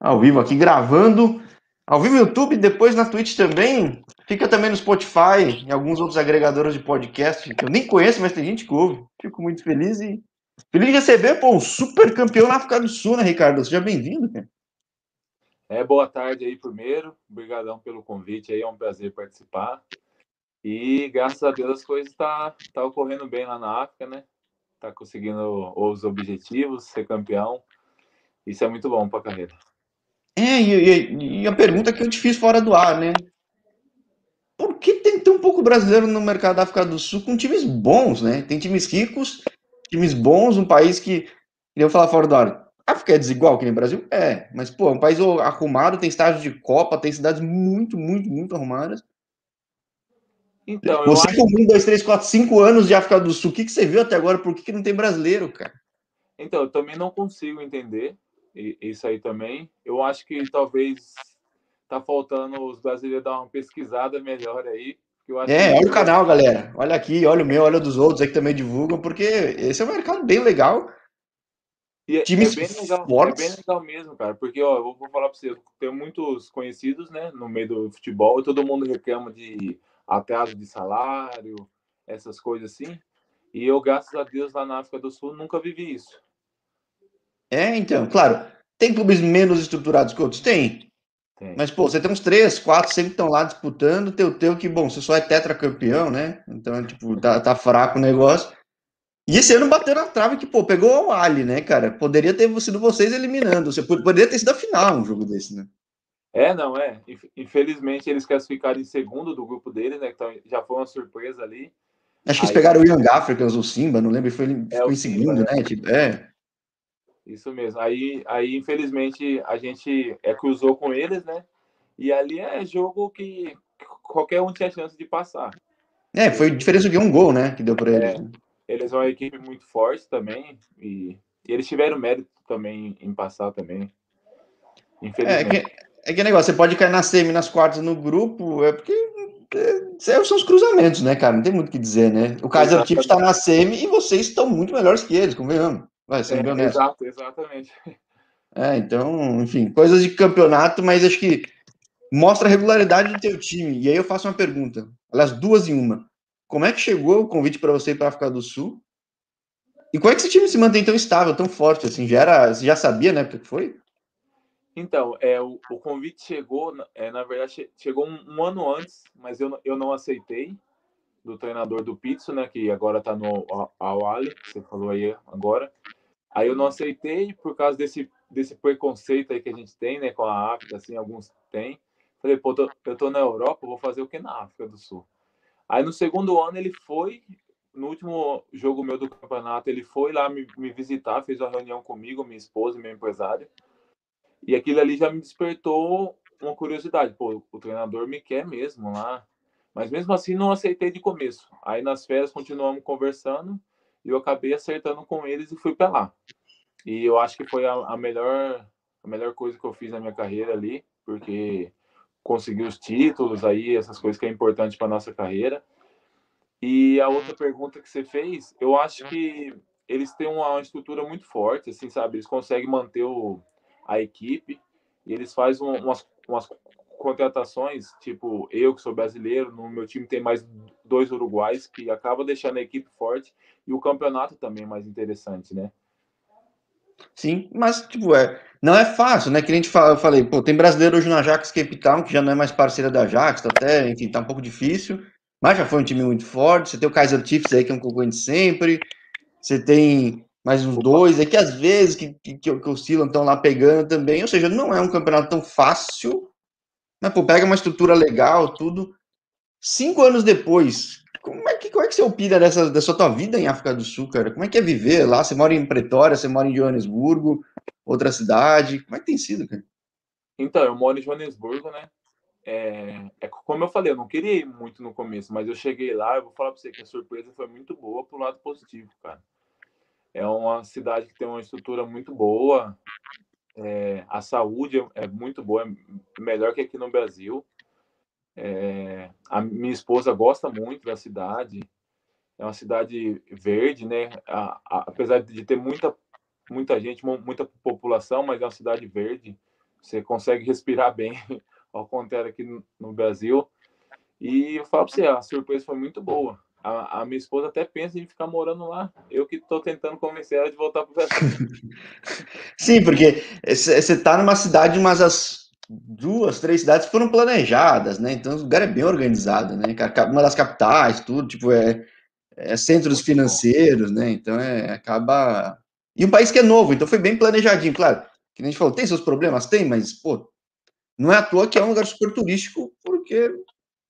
Ao vivo aqui, gravando. Ao vivo no YouTube, depois na Twitch também. Fica também no Spotify e alguns outros agregadores de podcast que eu nem conheço, mas tem gente que ouve. Fico muito feliz e feliz de receber, pô, um super campeão na África do Sul, né, Ricardo? Seja bem-vindo, cara. É, boa tarde aí primeiro. Obrigadão pelo convite aí, é um prazer participar. E graças a Deus as coisas tá, tá ocorrendo bem lá na África, né? Tá conseguindo os objetivos, ser campeão. Isso é muito bom para a carreira. É, e, e, a pergunta que eu te fiz fora do ar, né? Por que tem tão pouco brasileiro no mercado da África do Sul com times bons, né? Tem times ricos, times bons, um país que. Eu falar fora do ar. África é desigual que nem Brasil? É, mas, pô, é um país arrumado, tem estágio de Copa, tem cidades muito, muito, muito arrumadas. Então, você acho... com um, dois, três, quatro, cinco anos de África do Sul, o que, que você viu até agora? Por que, que não tem brasileiro, cara? Então, eu também não consigo entender isso aí também. Eu acho que talvez tá faltando os brasileiros dar uma pesquisada melhor aí. é, olha o canal, galera. Olha aqui, olha o meu, olha dos outros aí que também divulgam, porque esse é um mercado bem legal. E é, Times é bem legal, fortes. é bem legal mesmo, cara. Porque, ó, eu vou falar pra você, tenho muitos conhecidos, né, no meio do futebol, e todo mundo reclama de atraso de salário, essas coisas assim. E eu, graças a Deus, lá na África do Sul, nunca vivi isso. É, então, claro. Tem clubes menos estruturados que outros? Tem. tem. Mas, pô, você tem uns três, quatro, sempre estão lá disputando. Teu, teu que, bom, você só é tetracampeão, né? Então, tipo, tá, tá fraco o negócio. E esse ano bateu na trave que, pô, pegou o Ali, né, cara? Poderia ter sido vocês eliminando. Você poderia ter sido a final um jogo desse, né? É, não, é. Infelizmente, eles classificaram em segundo do grupo deles, né? Então já foi uma surpresa ali. Acho que eles pegaram o Young Africans, o Simba, não lembro, foi, é, ficou em segundo, Simba, né? né? Tipo, é. Isso mesmo. Aí, aí, infelizmente, a gente é, cruzou com eles, né? E ali é jogo que qualquer um tinha chance de passar. É, foi diferença de um gol, né? Que deu para eles. É, né? eles são uma equipe muito forte também. E, e, eles tiveram mérito também em passar também. Infelizmente. É que, é que negócio, você pode cair na semi, nas quartas no grupo, é porque é, são os cruzamentos, né, cara? Não tem muito o que dizer, né? O Kaiser Chiefs está na semi e vocês estão muito melhores que eles, convenhamos. Vai, ser é, honesto. Exato, exatamente. É, então, enfim, coisas de campeonato, mas acho que mostra a regularidade do teu time. E aí eu faço uma pergunta, aliás, duas em uma. Como é que chegou o convite para você ir para a África do Sul? E como é que esse time se mantém tão estável, tão forte assim? Já era, você já sabia, né, o que foi? Então, é, o, o convite chegou, é, na verdade, chegou um, um, ano antes, mas eu, eu não aceitei, do treinador do Pizzo, né, que agora está no Awali, que você falou aí agora. Aí eu não aceitei por causa desse, desse preconceito aí que a gente tem, né, com a África, assim, alguns têm. Falei, pô, tô, eu tô na Europa, vou fazer o que na África do Sul? Aí no segundo ano ele foi, no último jogo meu do campeonato, ele foi lá me, me visitar, fez uma reunião comigo, minha esposa e meu empresário. E aquilo ali já me despertou uma curiosidade. Pô, o treinador me quer mesmo lá. Mas mesmo assim não aceitei de começo. Aí nas férias continuamos conversando e eu acabei acertando com eles e fui para lá. E eu acho que foi a, a, melhor a melhor coisa que eu fiz na minha carreira ali, porque consegui os títulos aí, essas coisas que é importante para nossa carreira. E a outra pergunta que você fez, eu acho que eles têm uma estrutura muito forte, assim, sabe? Eles conseguem manter o, a equipe e eles fazem umas, umas contratações, tipo eu que sou brasileiro, no meu time tem mais dois uruguais que acaba deixando a equipe forte e o campeonato também mais interessante, né? Sim, mas tipo, é, não é fácil, né? Que a gente fala, eu falei, pô, tem brasileiro hoje na Ajax Cape Town, que já não é mais parceira da Ajax, tá até, enfim, tá um pouco difícil, mas já foi um time muito forte. Você tem o Kaiser Chiefs aí, que é um concorrente sempre. Você tem mais uns dois aí que às vezes que, que, que oscilam, estão lá pegando também. Ou seja, não é um campeonato tão fácil, mas, pô, pega uma estrutura legal, tudo. Cinco anos depois, como é que, como é que você opina dessa, dessa tua vida em África do Sul, cara? Como é que é viver lá? Você mora em Pretória, você mora em Joanesburgo, outra cidade. Como é que tem sido, cara? Então, eu moro em Joanesburgo, né? É, é, como eu falei, eu não queria ir muito no começo, mas eu cheguei lá, eu vou falar para você que a surpresa foi muito boa pro lado positivo, cara. É uma cidade que tem uma estrutura muito boa, é, a saúde é, muito boa, é melhor que aqui no Brasil. É, a minha esposa gosta muito da cidade. É uma cidade verde, né? A, a, apesar de ter muita, muita gente, muita população, mas é uma cidade verde. você consegue respirar bem, ao contrário aqui no Brasil. E eu falo para você, a surpresa foi muito boa. A, a, minha esposa até pensa em ficar morando lá. Eu que estou tentando convencer ela de voltar para o Brasil. Sim, porque você está numa cidade, mas as duas, três cidades foram planejadas, né? Então o lugar é bem organizado, né? Uma das capitais, tudo, tipo, é, é centros financeiros, né? Então é, acaba. E um país que é novo, então foi bem planejadinho, claro. Que a gente falou, tem seus problemas? Tem, mas, pô, não é à toa que é um lugar super turístico, porque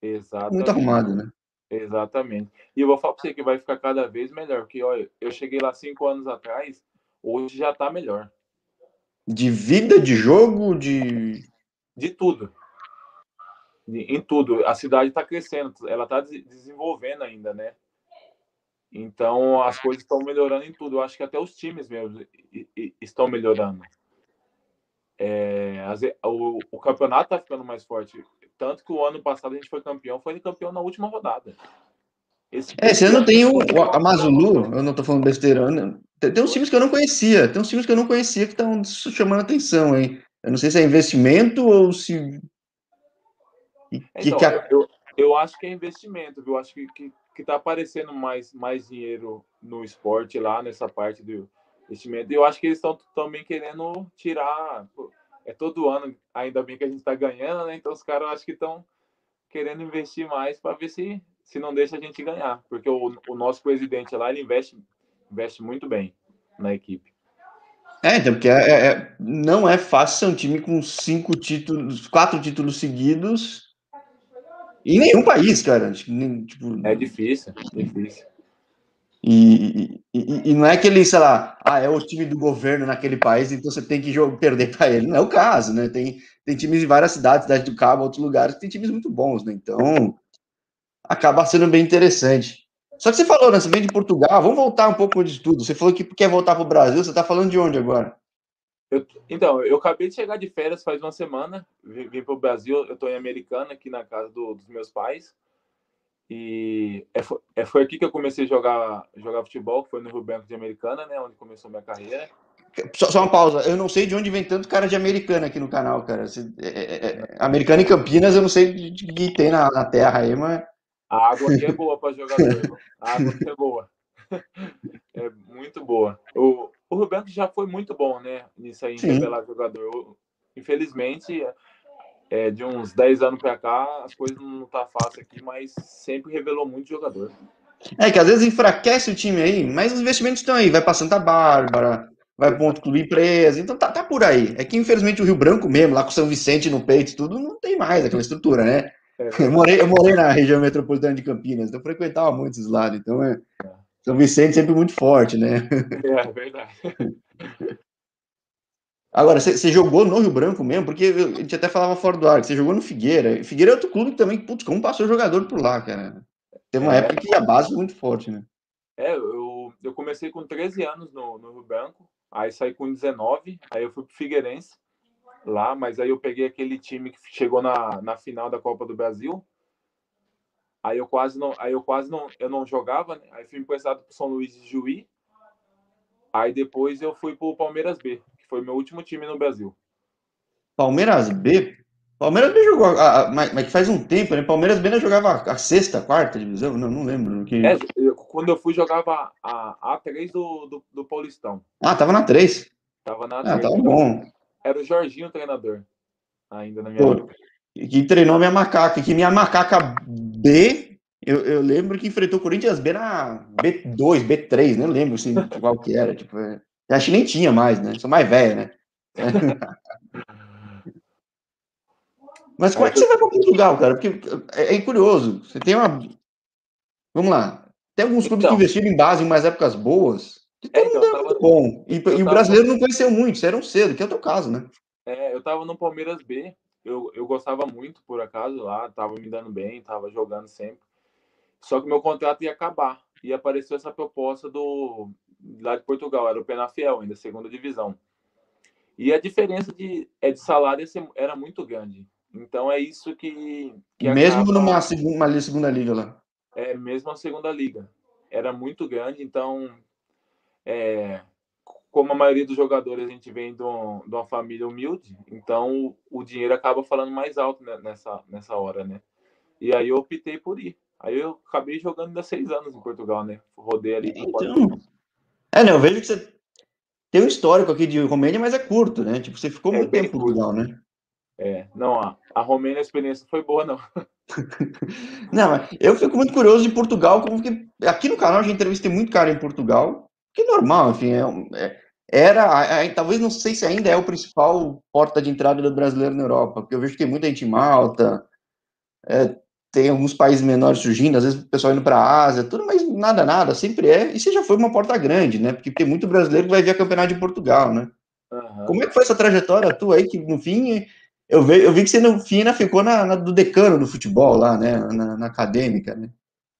Exatamente. muito arrumado, né? Exatamente. E eu vou falar para você que vai ficar cada vez melhor, porque olha, eu cheguei lá cinco anos atrás, hoje já está melhor. De vida, de jogo, de. De tudo. Em tudo. A cidade está crescendo, ela está desenvolvendo ainda, né? Então as coisas estão melhorando em tudo. Eu acho que até os times mesmo estão melhorando. É, o, o campeonato está ficando mais forte. Tanto que o ano passado a gente foi campeão, foi campeão na última rodada. Esse é, você não tem o, o a Mazulu, eu não tô falando besteira. Né? Tem, tem uns times que eu não conhecia, tem uns times que eu não conhecia que estão chamando atenção, hein? Eu não sei se é investimento ou se. Que, então, que a... eu, eu acho que é investimento, viu? Eu acho que, que, que tá aparecendo mais, mais dinheiro no esporte lá, nessa parte do investimento. E eu acho que eles estão também querendo tirar é todo ano, ainda bem que a gente está ganhando, né? Então os caras acho que estão querendo investir mais para ver se, se não deixa a gente ganhar. Porque o, o nosso presidente lá, ele investe, investe muito bem na equipe. É, então, porque é, é, é não é fácil ser um time com cinco títulos, quatro títulos seguidos em nenhum país, cara. Tipo, é difícil, difícil. E, e, e, não é que ele, sei lá, ah, é o time do governo naquele país, então você tem que jogar, perder para ele. Não é o caso, né? Tem, tem times em várias cidades, cidade do Cabo, outros lugares, tem times muito bons, né? Então, acaba sendo bem interessante. Só que você falou, né? Você vem de Portugal, vamos voltar um pouco de tudo. Você falou que quer voltar para o Brasil, você está falando de onde agora? Eu, então, eu acabei de chegar de férias faz uma semana, vim, vim para o Brasil, eu estou em Americana, aqui na casa do, dos meus pais. E é, é, foi aqui que eu comecei a jogar, jogar futebol, que foi no Rio Branco de Americana, né? Onde começou minha carreira. Só, só, uma pausa, eu não sei de onde vem tanto cara de Americana aqui no canal, cara. É, é, é, Americana e Campinas, eu não sei de que tem na, na, terra aí, mas. A água aqui é boa para jogador. A água aqui é boa. É muito boa. O, o Rio Branco já foi muito bom, né? Nisso aí, em revelar jogador. Infelizmente, é, de uns 10 anos para cá, as coisas não tá fácil aqui, mas sempre revelou muito jogador. É que às vezes enfraquece o time aí, mas os investimentos estão aí, vai para Santa Bárbara, vai para outro clube empresa, então tá, tá por aí. É que infelizmente o Rio Branco mesmo, lá com São Vicente no peito tudo, não tem mais aquela estrutura, né? É, eu, morei, eu morei na região metropolitana de Campinas, então eu frequentava muito esses lados, então é, São Vicente sempre muito forte, né? É, verdade. Agora, você jogou no Rio Branco mesmo? Porque a gente até falava fora do ar, você jogou no Figueira. Figueira é outro clube que também, putz, como passou jogador por lá, cara. Teve uma é, época que a base foi muito forte, né? É, eu, eu comecei com 13 anos no, no Rio Branco, aí saí com 19, aí eu fui pro Figueirense lá, mas aí eu peguei aquele time que chegou na, na final da Copa do Brasil. Aí eu quase não, aí eu quase não, eu não jogava, né? Aí fui emprestado pro São Luís de Juí. Aí depois eu fui pro Palmeiras B. Foi meu último time no Brasil. Palmeiras B? Palmeiras B jogou, a, a, mas, mas faz um tempo, né? Palmeiras B não jogava a sexta, a quarta divisão? Não, não lembro. Que... É, eu, quando eu fui, jogava a A3 do, do, do, Paulistão. Ah, tava na 3. Tava na 3. Ah, tava bom. Era o Jorginho o treinador, ainda na minha Pô, época. Que treinou minha macaca, que minha macaca B, eu, eu lembro que enfrentou o Corinthians B na B2, B3, nem lembro assim, qual que era, tipo... É... Acho que nem tinha mais, né? Sou mais velho, né? Mas como é que você vai para Portugal, cara? Porque é, é, curioso. Você tem uma. Vamos lá. Tem alguns clubes então, que investiram em base em umas épocas boas. Que todo é, então, mundo é muito bom. E, e o brasileiro não conheceu muito, saíram cedo, que é o teu caso, né? É, eu tava no Palmeiras B. Eu, eu gostava muito, por acaso, lá. Tava me dando bem, tava jogando sempre. Só que meu contrato ia acabar. E apareceu essa proposta do, lá de Portugal, era o Penafiel, ainda segunda divisão. E a diferença de, é de salário era muito grande. Então é isso que. que mesmo acaba... numa segunda, segunda liga lá. É, mesmo a segunda liga. Era muito grande, então. É, como a maioria dos jogadores a gente vem de, um, de uma família humilde, então o, o dinheiro acaba falando mais alto nessa, nessa hora, né? E aí eu optei por ir. Aí eu acabei jogando ainda seis anos em Portugal, né? Rodei ali. Então... É, né? Eu vejo que você tem um histórico aqui de Romênia, mas é curto, né? Tipo, você ficou é muito tempo em Portugal, né? É, não, a, a Romênia a experiência foi boa, não. não, mas eu fico muito curioso de Portugal, como que aqui no canal a gente entrevistei muito cara em Portugal, que é normal, enfim, é, é, era, é, talvez não sei se ainda é o principal porta de entrada do brasileiro na Europa, porque eu vejo que tem muita gente em Malta, é, tem alguns países menores surgindo, às vezes o pessoal indo para a Ásia, tudo, mas nada, nada, sempre é. E você já foi uma porta grande, né? Porque tem muito brasileiro que vai ver a campeonato de Portugal, né? Uhum. Como é que foi essa trajetória tua aí, que no fim, eu vi, eu vi que você no fim ainda ficou na, na, do decano do futebol lá, né? Na, na, acadêmica, né?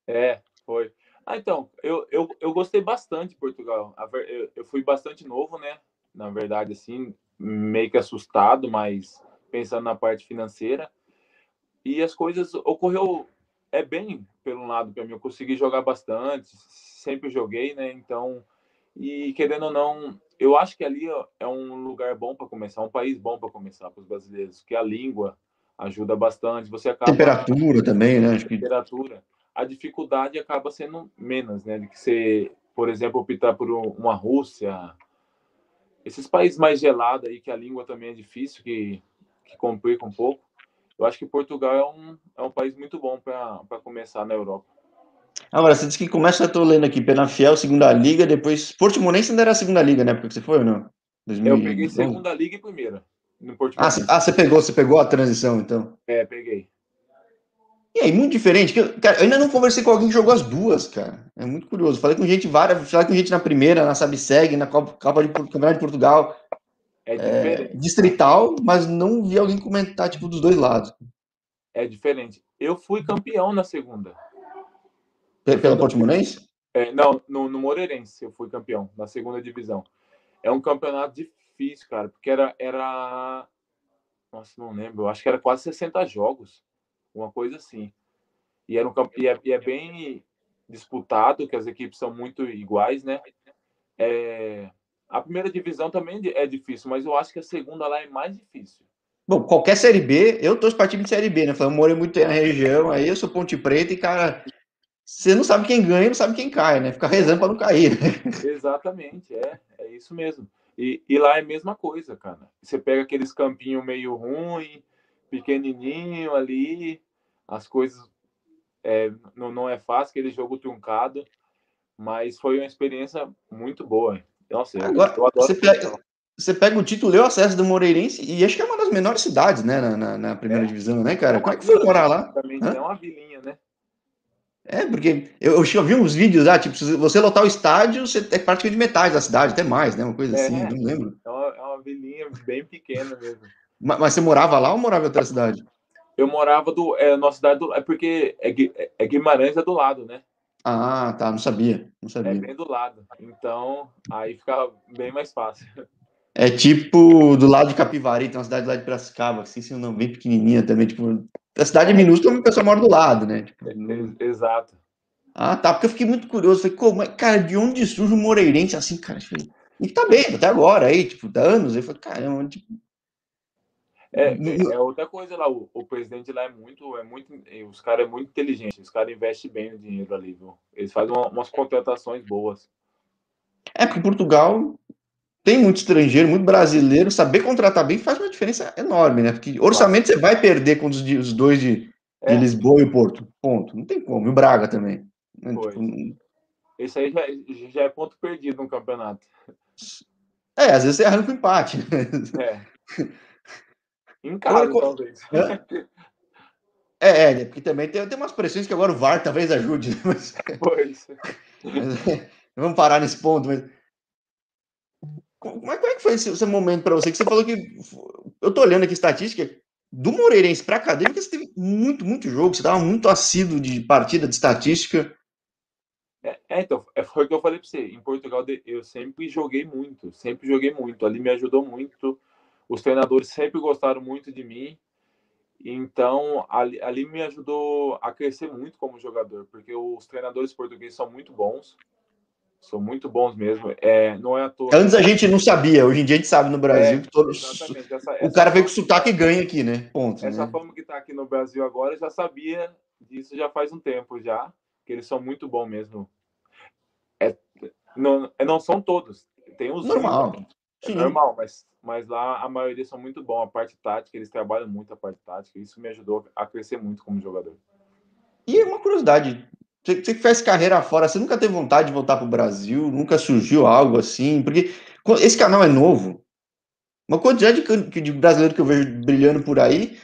É, foi. Ah, então, eu, eu, eu gostei bastante de Portugal. Eu, eu fui bastante novo, né? Na verdade, assim, meio que assustado, mas pensando na parte financeira e as coisas ocorreu é bem pelo lado para mim. Eu consegui jogar bastante, sempre joguei, né? Então, e querendo ou não, eu acho que ali é um lugar bom para começar, um país bom para começar para os brasileiros, que a língua ajuda bastante. Você acaba temperatura também, né? Temperatura. A dificuldade acaba sendo menos, né? De que você, por exemplo, optar por uma Rússia, esses países mais gelados aí que a língua também é difícil, que que complica um pouco eu acho que Portugal é um, é um país muito bom para começar na Europa. Agora, você disse que começa, eu estou lendo aqui, Penafiel, segunda liga, depois Portimonense ainda era a segunda liga, né? Porque você foi ou não? 2011. Eu peguei segunda liga e primeira. No ah, ah, você pegou, você pegou a transição, então? É, peguei. E aí, muito diferente. Cara, eu ainda não conversei com alguém que jogou as duas, cara. É muito curioso. Falei com gente várias, falei com gente na primeira, na Sabseg, na Copa, Copa de Campeonato de Portugal. É, é distrital, mas não vi alguém comentar, tipo, dos dois lados. É diferente. Eu fui campeão na segunda. Pela Portimonense? É, não, no, no Moreirense eu fui campeão, na segunda divisão. É um campeonato difícil, cara, porque era, era. Nossa, não lembro, eu acho que era quase 60 jogos, uma coisa assim. E, era um, e, é, e é bem disputado, que as equipes são muito iguais, né? É, a primeira divisão também é difícil, mas eu acho que a segunda lá é mais difícil. Bom, qualquer Série B, eu tô para time de Série B, né? Eu morei muito na região, aí eu sou Ponte Preta e, cara, você não sabe quem ganha, não sabe quem cai, né? Fica rezando para não cair. Né? Exatamente, é, é isso mesmo. E, e, lá é a mesma coisa, cara. Você pega aqueles campinhos meio ruim, pequenininho ali, as coisas é, não, não é fácil, aquele jogo truncado, mas foi uma experiência muito boa. Nossa, Agora, eu adoro. Você pega, você pega o título e o acesso do Moreirense, e acho que é uma das menores cidades, né, na, na, na primeira é. divisão, né, cara? É Como é que foi morar lá? É uma vilinha, né? É, porque eu, eu vi uns vídeos lá, tipo, se você lotar o estádio, você é praticamente metade da cidade, até mais, né? Uma coisa é, assim, não lembro. É uma, é uma vilinha bem pequena mesmo. Mas, mas, você morava lá ou morava em outra cidade? Eu morava do. É, na cidade do. É porque é, é Guimarães é do lado, né? Ah, tá, não sabia, não é sabia. É bem do lado, então aí fica bem mais fácil. É tipo do lado de Capivari, tem uma cidade lá de Piracicaba, assim, se não bem pequenininha também, tipo, a cidade é minúscula, mas o pessoal mora do lado, né? Tipo, é, exato. Ah, tá, porque eu fiquei muito curioso, falei, como, cara, de onde surge o um Moreirense assim, cara? E tá bem, até agora, aí, tipo, dá anos, eu falei, caramba, tipo, é, é, outra coisa lá, o, o, presidente lá é muito, é muito, os caras é muito inteligente, os caras investem bem o dinheiro ali, viu? Eles fazem uma, umas contratações boas. É, porque Portugal tem muito estrangeiro, muito brasileiro, saber contratar bem faz uma diferença enorme, né? Porque orçamento você vai perder com os, os dois de, é. de, Lisboa e o Porto, ponto. Não tem como, e o Braga também. Né? Tipo, Esse aí já, já é ponto perdido no campeonato. É, às vezes você arranca o empate. É. Em casa, agora, talvez. É, é, né, porque também tem, tem umas pressões que agora o VAR talvez ajude. Né, mas... Pois. vamos parar nesse ponto, mas. Como é, como é que foi esse, esse momento para você? Que você falou que. Eu tô olhando aqui estatística. Do Moreirense para Acadêmica, você teve muito, muito jogo. Você estava muito assíduo de partida, de estatística. É, é, então, é, foi o que eu falei para você. Em Portugal, eu sempre joguei muito. Sempre joguei muito. Ali me ajudou muito os treinadores sempre gostaram muito de mim. Então, ali, ali, me ajudou a crescer muito como jogador, porque os treinadores portugueses são muito bons. são muito bons mesmo. É, não é à toa. Antes a gente não sabia, hoje em dia a gente sabe no Brasil é, que todos. Essa, o cara vem com sotaque e ganha aqui, né? Ponto. Essa né? forma que está aqui no Brasil agora, já sabia disso já faz um tempo já, que eles são muito bons mesmo. É, não, é, não são todos. Tem os. Normal. É normal, mas, mas lá a maioria são muito bons. A parte tática, eles trabalham muito a parte tática. Isso me ajudou a crescer muito como jogador. E uma curiosidade, você, você que faz carreira fora, você nunca teve vontade de voltar para o Brasil? Nunca surgiu algo assim? Porque esse canal é novo. Uma quantidade de, de brasileiro que eu vejo brilhando por aí,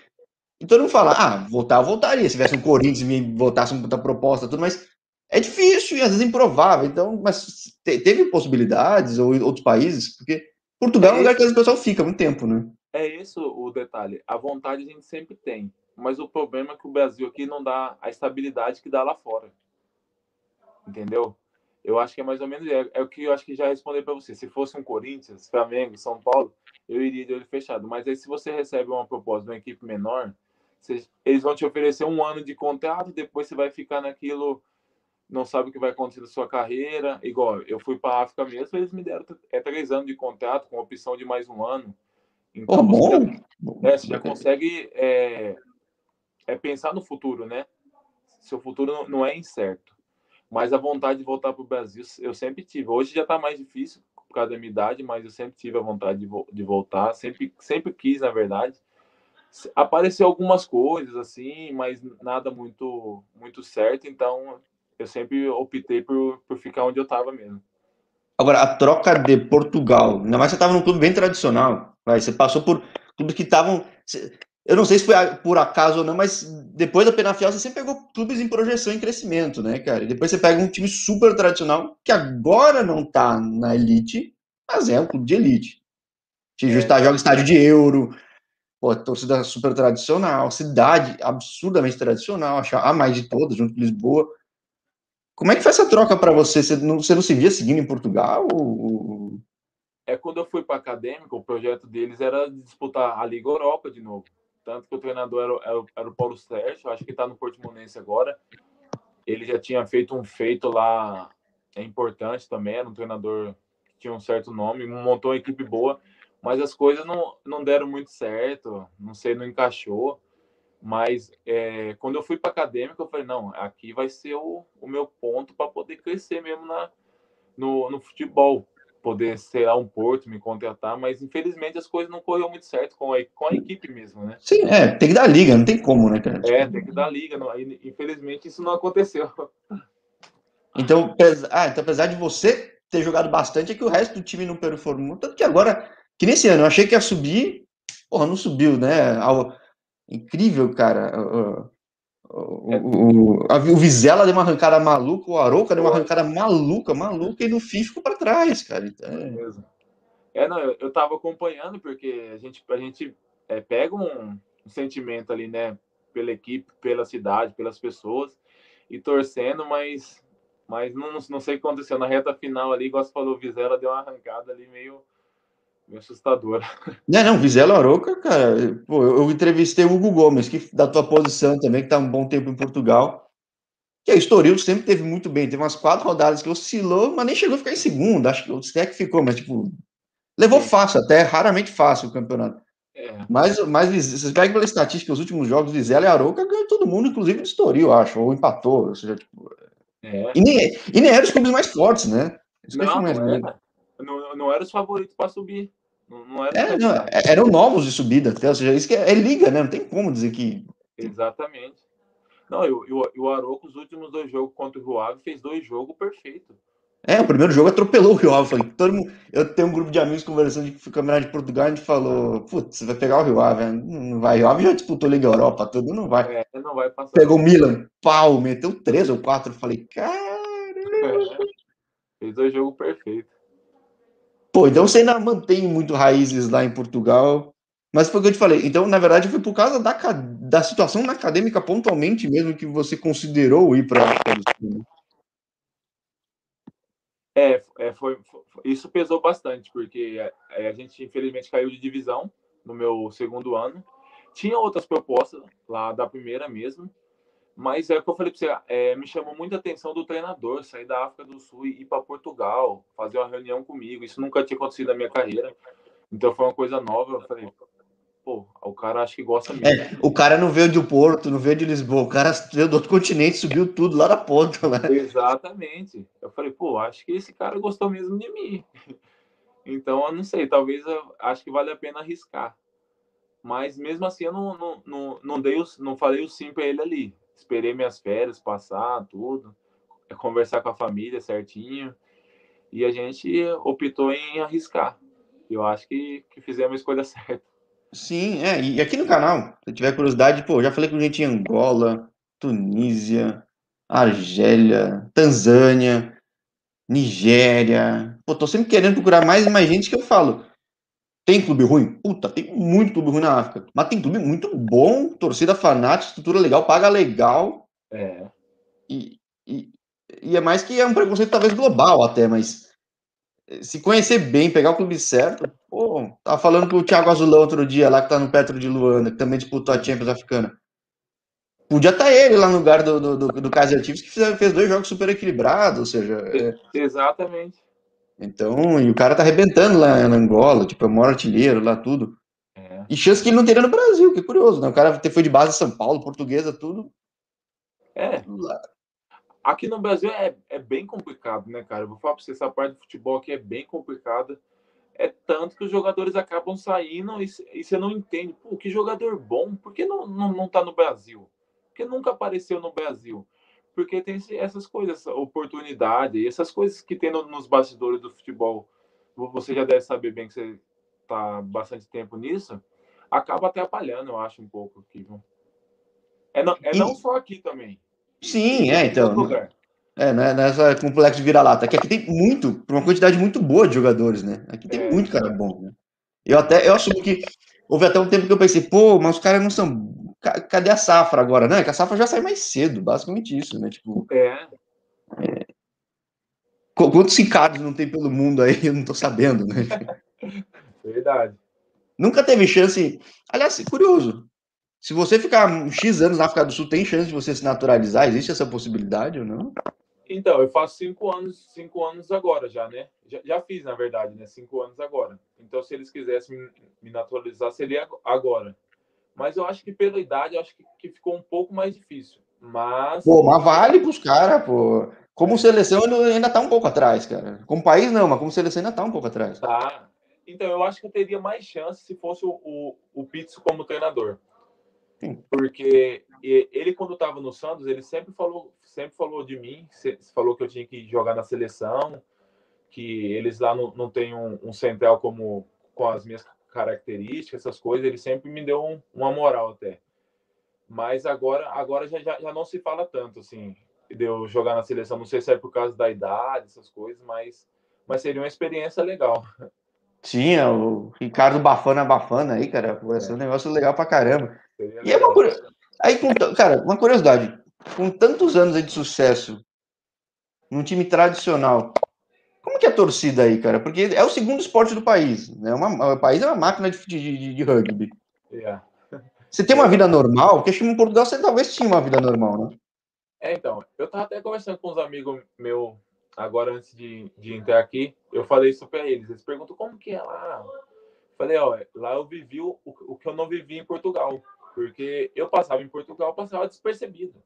e todo mundo fala, ah, voltar, eu voltaria. Se tivesse um Corinthians e me voltasse uma puta proposta, tudo, mas é difícil e às vezes improvável. Então, mas teve possibilidades ou outros países? Porque Portugal é, é um lugar que o pessoal fica muito tempo, né? É isso o detalhe. A vontade a gente sempre tem. Mas o problema é que o Brasil aqui não dá a estabilidade que dá lá fora entendeu? Eu acho que é mais ou menos é, é o que eu acho que já respondi para você. Se fosse um Corinthians, Flamengo, São Paulo, eu iria de olho fechado. Mas aí se você recebe uma proposta de uma equipe menor, você, eles vão te oferecer um ano de contrato, depois você vai ficar naquilo, não sabe o que vai acontecer na sua carreira. Igual eu fui para a África mesmo, eles me deram é, três anos de contrato com opção de mais um ano. Então oh, você, bom. Já, é, você já consegue é, é pensar no futuro, né? Seu futuro não é incerto. Mas a vontade de voltar para o Brasil eu sempre tive. Hoje já está mais difícil por causa da minha idade, mas eu sempre tive a vontade de, vo de voltar. Sempre, sempre quis, na verdade. Apareceu algumas coisas assim, mas nada muito muito certo. Então eu sempre optei por, por ficar onde eu estava mesmo. Agora, a troca de Portugal, ainda mais você estava num clube bem tradicional, vai, você passou por clubes que estavam. Eu não sei se foi por acaso ou não, mas depois da Penafiel você sempre pegou clubes em projeção e crescimento, né, cara? E depois você pega um time super tradicional que agora não tá na elite, mas é um clube de elite. Que é. joga estádio de euro, pô, torcida super tradicional, cidade absurdamente tradicional, a mais de todas, junto com Lisboa. Como é que foi essa troca para você? Você não, você não se via seguindo em Portugal? Ou... É quando eu fui para acadêmica, o projeto deles era disputar a Liga Europa de novo. Tanto que o treinador era, era, era o Paulo Sérgio, acho que está no Portimonense agora. Ele já tinha feito um feito lá é importante também, era um treinador que tinha um certo nome, montou uma equipe boa, mas as coisas não, não deram muito certo, não sei, não encaixou. Mas é, quando eu fui para acadêmica, eu falei: não, aqui vai ser o, o meu ponto para poder crescer mesmo na, no, no futebol poder ser um porto, me contratar, mas infelizmente as coisas não correram muito certo com a, com a equipe mesmo, né? Sim, é, tem que dar liga, não tem como, né, cara? É, tem que dar liga, não, infelizmente isso não aconteceu. Então, ah, então, apesar de você ter jogado bastante, é que o resto do time não performou, tanto que agora, que nesse ano, eu achei que ia subir, porra, não subiu, né? Ao... Incrível, cara. O, o, o Vizela deu uma arrancada maluca, o Arouca deu uma arrancada maluca, maluca, e no fim ficou para trás, cara. Então, é... é, não, eu, eu tava acompanhando, porque a gente, a gente é, pega um, um, sentimento ali, né, pela equipe, pela cidade, pelas pessoas, e torcendo, mas, mas não, não sei o que aconteceu. Na reta final ali, igual você falou, o Vizela deu uma arrancada ali meio meio assustadora. Não, não, Vizela Aroca, cara, pô, eu entrevistei o Hugo Gomes, que da tua posição também, que tá um bom tempo em Portugal. Que a Estoril sempre teve muito bem, teve umas quatro rodadas que oscilou, mas nem chegou a ficar em segundo, acho que o que ficou, mas tipo, levou fácil até, raramente fácil o campeonato. É. Mas, mas vocês pegam pela estatística, os últimos jogos, Vizela e Aroca ganhou todo mundo, inclusive do Estoril, acho, ou empatou, ou seja, tipo... É. E, nem, e nem eram os clubes mais fortes, né? Não, não, era. Não, não era os favoritos para subir. Não, não era, é, não, é, eram novos de subida, até, ou seja, isso que é, é, liga, né? Não tem como dizer que. Exatamente. Não, e o, Aroco, os últimos dois jogos contra o Rio Ave, fez dois jogos perfeitos. É, o primeiro jogo atropelou o Rio Ave. Falei, todo mundo, eu tenho um grupo de amigos conversando de campeonato de Portugal, a gente falou, putz, você vai pegar o Rio Ave, né? não vai. O Rio Ave já disputou Liga Europa, tudo, não vai. É, não vai passar. Pegou o Milan, pau, meteu três ou quatro. Falei, cara. É, fez dois jogos perfeitos. Pô, então você ainda mantém muito raízes lá em Portugal. Mas foi o que eu te falei. Então, na verdade, foi por causa da, da situação na acadêmica pontualmente mesmo que você considerou ir para? É, é foi, foi, isso pesou bastante, porque a, é, a, gente infelizmente caiu de divisão no meu segundo ano. Tinha outras propostas lá da primeira mesmo, Mas é o que eu falei para você, é, me chamou muita atenção do treinador sair da África do Sul e ir para Portugal, fazer uma reunião comigo. Isso nunca tinha acontecido na minha carreira. Então foi uma coisa nova. Eu falei, pô, o cara acho que gosta mesmo. É, o cara não veio de Porto, não veio de Lisboa, o cara veio do outro continente, subiu tudo lá da ponta. Né? Exatamente. Eu falei, pô, acho que esse cara gostou mesmo de mim. Então, eu não sei, talvez eu acho que vale a pena arriscar. Mas mesmo assim, eu não, não, não, não, dei o, não falei o sim para ele ali esperei minhas férias passar, tudo, é conversar com a família certinho, e a gente optou em arriscar. Eu acho que, que fizemos a escolha certa. Sim, é, e aqui no canal, se tiver curiosidade, pô, já falei com gente em Angola, Tunísia, Argélia, Tanzânia, Nigéria. Pô, tô sempre querendo procurar mais e mais gente que eu falo. Tem clube ruim? Puta, tem muito clube ruim na África. Mas tem clube muito bom, torcida fanática, estrutura legal, paga legal. É. E, e, e é mais que é um preconceito talvez global até, mas se conhecer bem, pegar o clube certo, pô, tava falando com o Thiago Azulão outro dia, lá que tá no Petro de Luanda, que também disputou a Champions Africana. Podia estar tá ele lá no lugar do, do, do, do Kaiser Chiefs, que fez, fez dois jogos super equilibrados, ou seja... É... Exatamente. Então, e o cara tá arrebentando lá na Angola, tipo, é o maior artilheiro lá, tudo. É. E chance que ele não teria no Brasil, que é curioso, né? O cara foi de base em São Paulo, portuguesa, tudo. É. Aqui no Brasil é, é bem complicado, né, cara? Eu vou falar pra você, essa parte do futebol aqui é bem complicada. É tanto que os jogadores acabam saindo e, e você não entende. Pô, que jogador bom, por que não, não, não tá no Brasil? Porque nunca apareceu no Brasil porque tem essas coisas, oportunidade, essas coisas que tem nos bastidores do futebol. Você já deve saber bem que você está bastante tempo nisso, acaba atrapalhando, eu acho, um pouco aqui. É não, é não só aqui também. Sim, é, então. É, né, nessa complexo de vira-lata. Que aqui tem muito, uma quantidade muito boa de jogadores, né? Aqui tem é. muito cara bom, né? Eu até, eu assumo que houve até um tempo que eu pensei, pô, mas os caras não são cadê a safra agora? Não, é que a safra já sai mais cedo, basicamente isso, né? Tipo, é. é... Quantos Ricardos não tem pelo mundo aí? Eu não tô sabendo, né? Verdade. Nunca teve chance. Aliás, curioso. Se você ficar um X anos na África do Sul, tem chance de você se naturalizar? Existe essa possibilidade ou não? Então, eu faço cinco anos, cinco anos agora já, né? Já, já fiz, na verdade, né? Cinco anos agora. Então, se eles quisessem me naturalizar, seria agora. Mas eu acho que pela idade, eu acho que, que ficou um pouco mais difícil. Mas. Pô, mas vale pros caras, pô. Como seleção, ele ainda tá um pouco atrás, cara. Como país, não, mas como seleção, ainda tá um pouco atrás. Tá. Então, eu acho que eu teria mais chance se fosse o, o, o Pizzo como treinador. Sim. Porque ele, quando estava no Santos, ele sempre falou, sempre falou de mim, falou que eu tinha que jogar na seleção, que eles lá não, não têm um, um central como com as minhas características, essas coisas, ele sempre me deu um, uma moral até. Mas agora, agora já, já, já não se fala tanto, assim, de eu jogar na seleção. Não sei se é por causa da idade, essas coisas, mas, mas seria uma experiência legal. É o Ricardo Bafana Bafana aí, cara, vai ser é. um negócio legal pra caramba. Seria e é uma aí, com, cara, uma curiosidade, com tantos anos de sucesso num time tradicional, como que é a torcida aí, cara? Porque é o segundo esporte do país. Né? Uma, o país é uma máquina de, de, de rugby. Yeah. Você tem uma vida normal? Porque acho que em Portugal você talvez tinha uma vida normal, né? É, então. Eu tava até conversando com uns amigos meus agora antes de, de entrar aqui. Eu falei isso para eles. Eles perguntam como que é lá. Falei, ó, lá eu vivi o, o que eu não vivi em Portugal. Porque eu passava em Portugal, passava despercebido.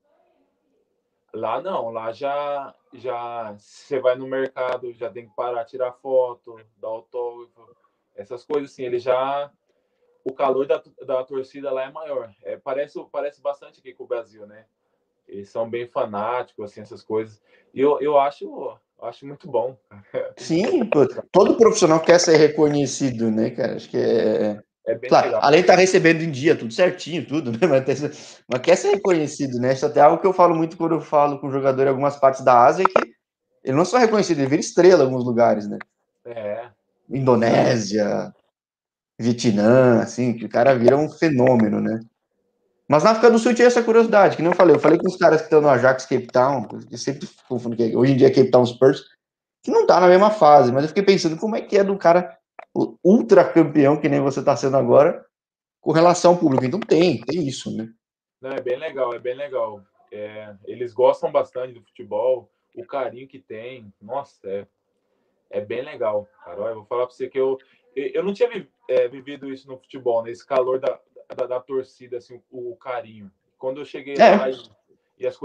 Lá não, lá já já você vai no mercado, já tem que parar, tirar foto, dar autógrafo, essas coisas assim, ele já o calor da, da torcida lá é maior. É, parece parece bastante aqui com o Brasil, né? Eles são bem fanáticos assim essas coisas. E eu, eu acho acho muito bom. Sim, todo profissional quer ser reconhecido, né, cara? Acho que é é claro, legal. além de estar tá recebendo em dia, tudo certinho, tudo, né? Mas, mas quer ser reconhecido, né? Isso até é algo que eu falo muito quando eu falo com jogador em algumas partes da Ásia, que ele não só é reconhecido, ele vira estrela em alguns lugares, né? É. Indonésia, Vietnã, assim, que o cara vira um fenômeno, né? Mas na África do Sul tinha essa curiosidade, que não falei, eu falei com os caras que estão no Ajax Cape Town, que sempre confundo que hoje em dia é Cape Town Spurs, que não tá na mesma fase, mas eu fiquei pensando como é que é do cara ultra campeão que nem você está sendo agora, com relação ao público. Então tem, tem isso, né? Não, é bem legal, é bem legal. É, eles gostam bastante do futebol, o carinho que tem. Nossa, é, é bem legal, cara. Eu vou falar para você que eu, eu não tinha é, vivido isso no futebol, nesse né? calor da, da, da, torcida, assim, o, o, carinho. Quando eu cheguei é. lá e.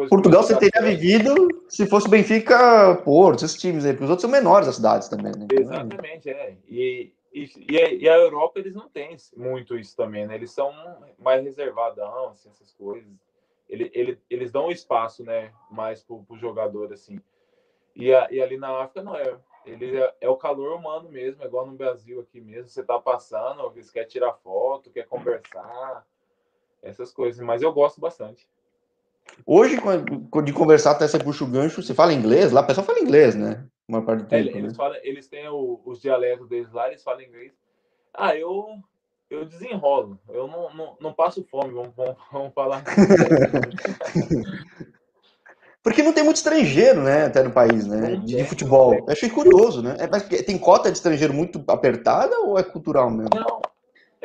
Portugal você teria vivido se fosse Benfica, Porto, esses times aí, porque os outros são menores as cidades também, né? Exatamente, é. E, e, e, a Europa eles não têm muito isso também, né? Eles são mais reservadão, assim, essas coisas. Ele, ele, eles dão espaço, né? Mais pro, pro jogador, assim. E, a, e ali na África não é. Ele é, é, o calor humano mesmo, é igual no Brasil aqui mesmo. Você tá passando, você quer tirar foto, quer conversar, essas coisas. Mas eu gosto bastante. Hoje, de conversar, até você puxa o gancho, você fala inglês? Lá, o pessoal fala inglês, né? Uma parte do tempo. É, eles, né? falam, eles têm o, os dialetos deles lá, eles falam inglês. Ah, eu, eu desenrolo. Eu não, não, não passo fome, vamos, vamos, vamos falar. Porque não tem muito estrangeiro, né, até no país, né, de, de futebol. Eu achei curioso, né? É, mas tem cota de estrangeiro muito apertada ou é cultural mesmo? Não.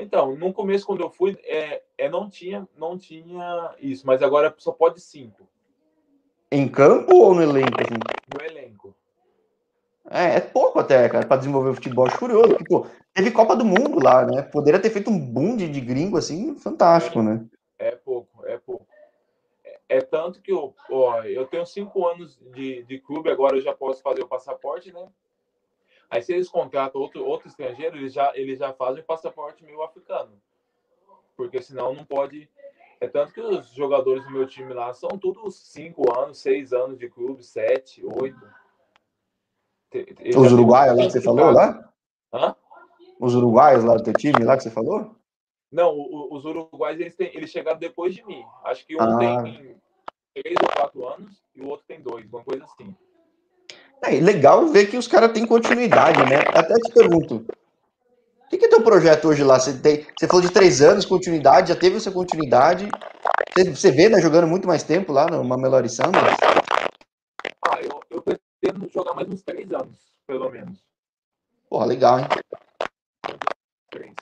Então, no começo, quando eu fui, é, é, não, tinha, não tinha isso, mas agora só pode cinco. Em campo ou no elenco? Assim? No elenco. É, é pouco até, cara, para desenvolver o futebol. Acho curioso, porque, pô, teve Copa do Mundo lá, né? Poderia ter feito um boom de, de gringo, assim, fantástico, né? É pouco, é pouco. É tanto que eu, ó, eu tenho cinco anos de, de clube, agora eu já posso fazer o passaporte, né? Aí se eles contratam outro, outro estrangeiro, eles já, eles já fazem o passaporte meio africano. Porque senão não pode. É tanto que os jogadores do meu time lá são todos cinco anos, seis anos de clube, sete, oito. Os uruguaios lá que você falou lá? Hã? Os uruguaios lá do teu time lá que você falou? Não, os uruguais eles, têm, eles chegaram depois de mim. Acho que um ah. tem três ou quatro anos e o outro tem dois, uma coisa assim. É legal ver que os caras têm continuidade, né? Até te pergunto. O que, que é teu projeto hoje lá? Você, tem, você falou de três anos, continuidade, já teve essa continuidade. Você, você vê, né, jogando muito mais tempo lá no Mamelori Sanders? Ah, eu, eu pretendo jogar mais uns três anos, pelo menos. Porra, legal, hein? Três.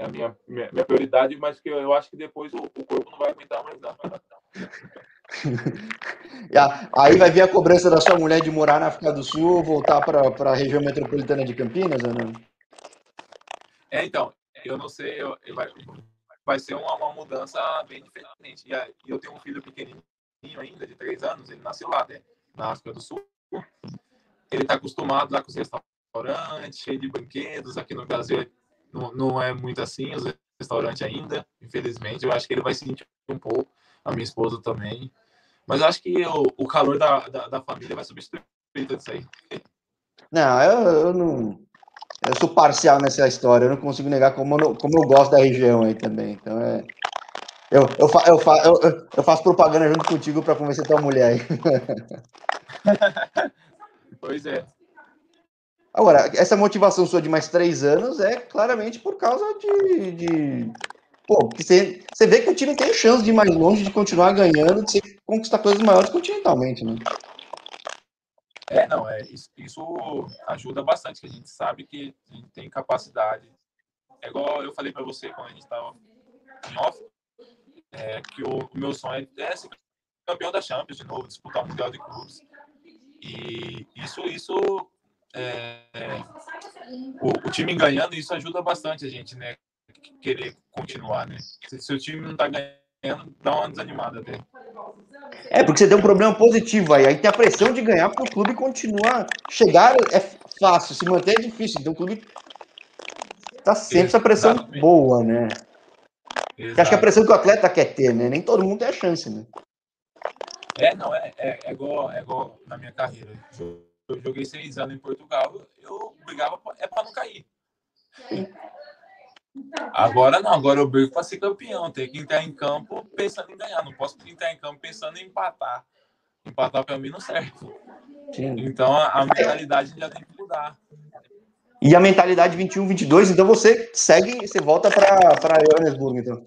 é a minha, minha, minha, prioridade, mas que eu, eu, acho que depois o, o, corpo não vai aguentar mais não. Aí vai vir a cobrança da sua mulher de morar na África do Sul, voltar para a região metropolitana de Campinas, não? É, então, eu não sei, eu, eu vai, vai ser uma, uma, mudança bem diferente. E, eu tenho um filho pequenininho ainda, de três anos, ele nasceu lá, né, na África do Sul. Ele está acostumado lá com os restaurantes, cheio de brinquedos. Aqui no Brasil não, não é muito assim, os restaurantes ainda, infelizmente. Eu acho que ele vai sentir um pouco, a minha esposa também. Mas eu acho que o, o calor da, da, da, família vai substituir tudo isso aí. Não, eu, eu, não. Eu sou parcial nessa história, eu não consigo negar como eu, como eu gosto da região aí também. Então é. Eu, eu, fa, eu, fa, eu, eu faço propaganda junto contigo para convencer tua mulher aí. pois é. Agora, essa motivação sua de mais três anos é claramente por causa de. de... Pô, você, você vê que o time tem chance de ir mais longe, de continuar ganhando, de você conquistar coisas maiores continentalmente, né? É, não, é, isso, isso ajuda bastante, que a gente sabe que a gente tem capacidade. É igual eu falei para você quando a gente estava em off, é, que o, o, meu sonho é ser campeão da Champions de novo, disputar o Mundial de Clubes. E isso, isso é, o, o, time ganhando, isso ajuda bastante a gente, né? Querer continuar, né? Se, se o time não tá ganhando, dá uma desanimada até. É, porque você tem um problema positivo aí. Aí tem a pressão de ganhar porque o clube continua. Chegar é fácil, se manter é difícil. Então o clube tá sempre essa pressão Exatamente. boa, né? Acho que é a pressão que o atleta quer ter, né? Nem todo mundo tem a chance, né? É, não, é, é, é, igual, é igual na minha carreira eu joguei seis anos em Portugal, eu brigava pra, é para não cair. Agora não, agora eu brigo para ser campeão. Tem que entrar em campo pensando em ganhar. Não posso entrar em campo pensando em empatar. Empatar para mim não serve. Sim. Então a, a, mentalidade já tem que mudar. E a mentalidade 21, 22, então você segue, você volta para Johannesburg, então.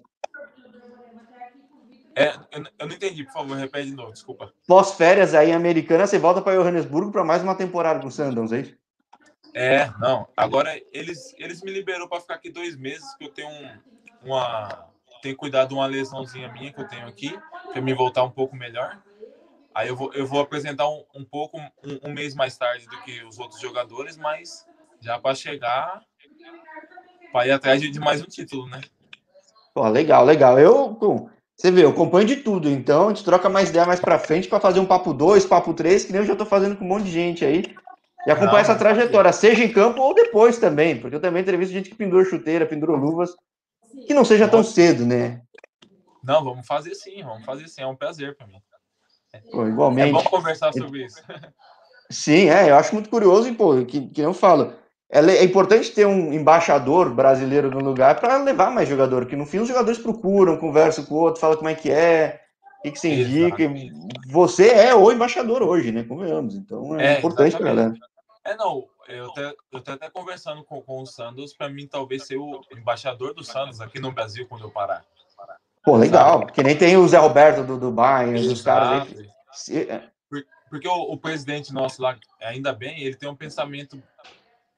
É, eu, eu, não entendi, por favor, repete de novo, desculpa. Pós-férias aí americana, você volta para Johannesburgo para mais uma temporada com o Sundowns, é isso? É, não. Agora eles, eles me liberou para ficar aqui dois meses, que eu tenho um, uma, tenho cuidado de uma lesãozinha minha que eu tenho aqui, para me voltar um pouco melhor. Aí eu vou, eu vou apresentar um, um pouco, um, um mês mais tarde do que os outros jogadores, mas já para chegar, para ir atrás de mais um título, né? Pô, legal, legal. Eu, pô, você vê, eu acompanho de tudo, então a gente troca mais ideia mais para frente para fazer um papo 2, papo 3, que nem eu já tô fazendo com um monte de gente aí. E acompanhar essa trajetória, seja em campo ou depois também, porque eu também entrevisto gente que pendura chuteira, pendura luvas, que não seja tão cedo, né? Não, vamos fazer sim, vamos fazer sim, é um prazer para mim. Pô, igualmente. É bom conversar sobre isso. Sim, é, eu acho muito curioso, e, pô, que, que eu falo, é, é importante ter um embaixador brasileiro no lugar para levar mais jogador, que no fim os jogadores procuram, conversam com o outro, falam como é que é, o que, que você indica. Você é o embaixador hoje, né? Convenhamos. Então é, é importante para galera. É, não, eu até, eu tô até conversando com, com o Santos, para mim talvez ser o embaixador do Santos aqui no Brasil quando eu parar. Pô, legal, Sabe? que nem tem o Zé Roberto do Dubai, os caras aí. É. Porque o, o, presidente nosso lá, ainda bem, ele tem um pensamento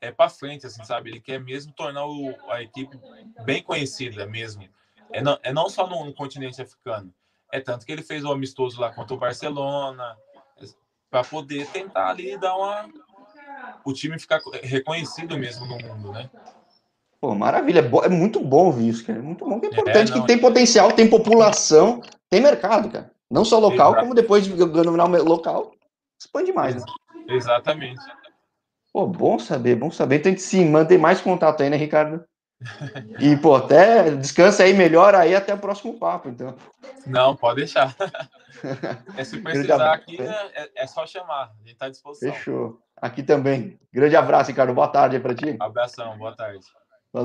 é para frente, assim, sabe? Ele quer mesmo tornar o, a equipe bem conhecida mesmo. É não, é não só no, no continente africano. É tanto que ele fez o amistoso lá contra o Barcelona, para poder tentar ali dar uma. O time ficar reconhecido mesmo no mundo, né? Pô, maravilha. É, é muito bom ver isso, cara. É muito bom, que é, é importante, é, não, que tem potencial, tem população, tem mercado, cara. Não só local, Exato. como depois dominar o local, expande mais, né? Exatamente. Pô, bom saber, bom saber. Então a gente sim, mantém mais contato aí, né, Ricardo? E, pô, até descansa aí melhor aí até o próximo papo, então. Não, pode deixar. É, se precisar aqui, é, é, só chamar. A gente tá à disposição. Fechou. Aqui também. Grande abraço, Ricardo. Boa tarde pra ti. Abração, boa tarde.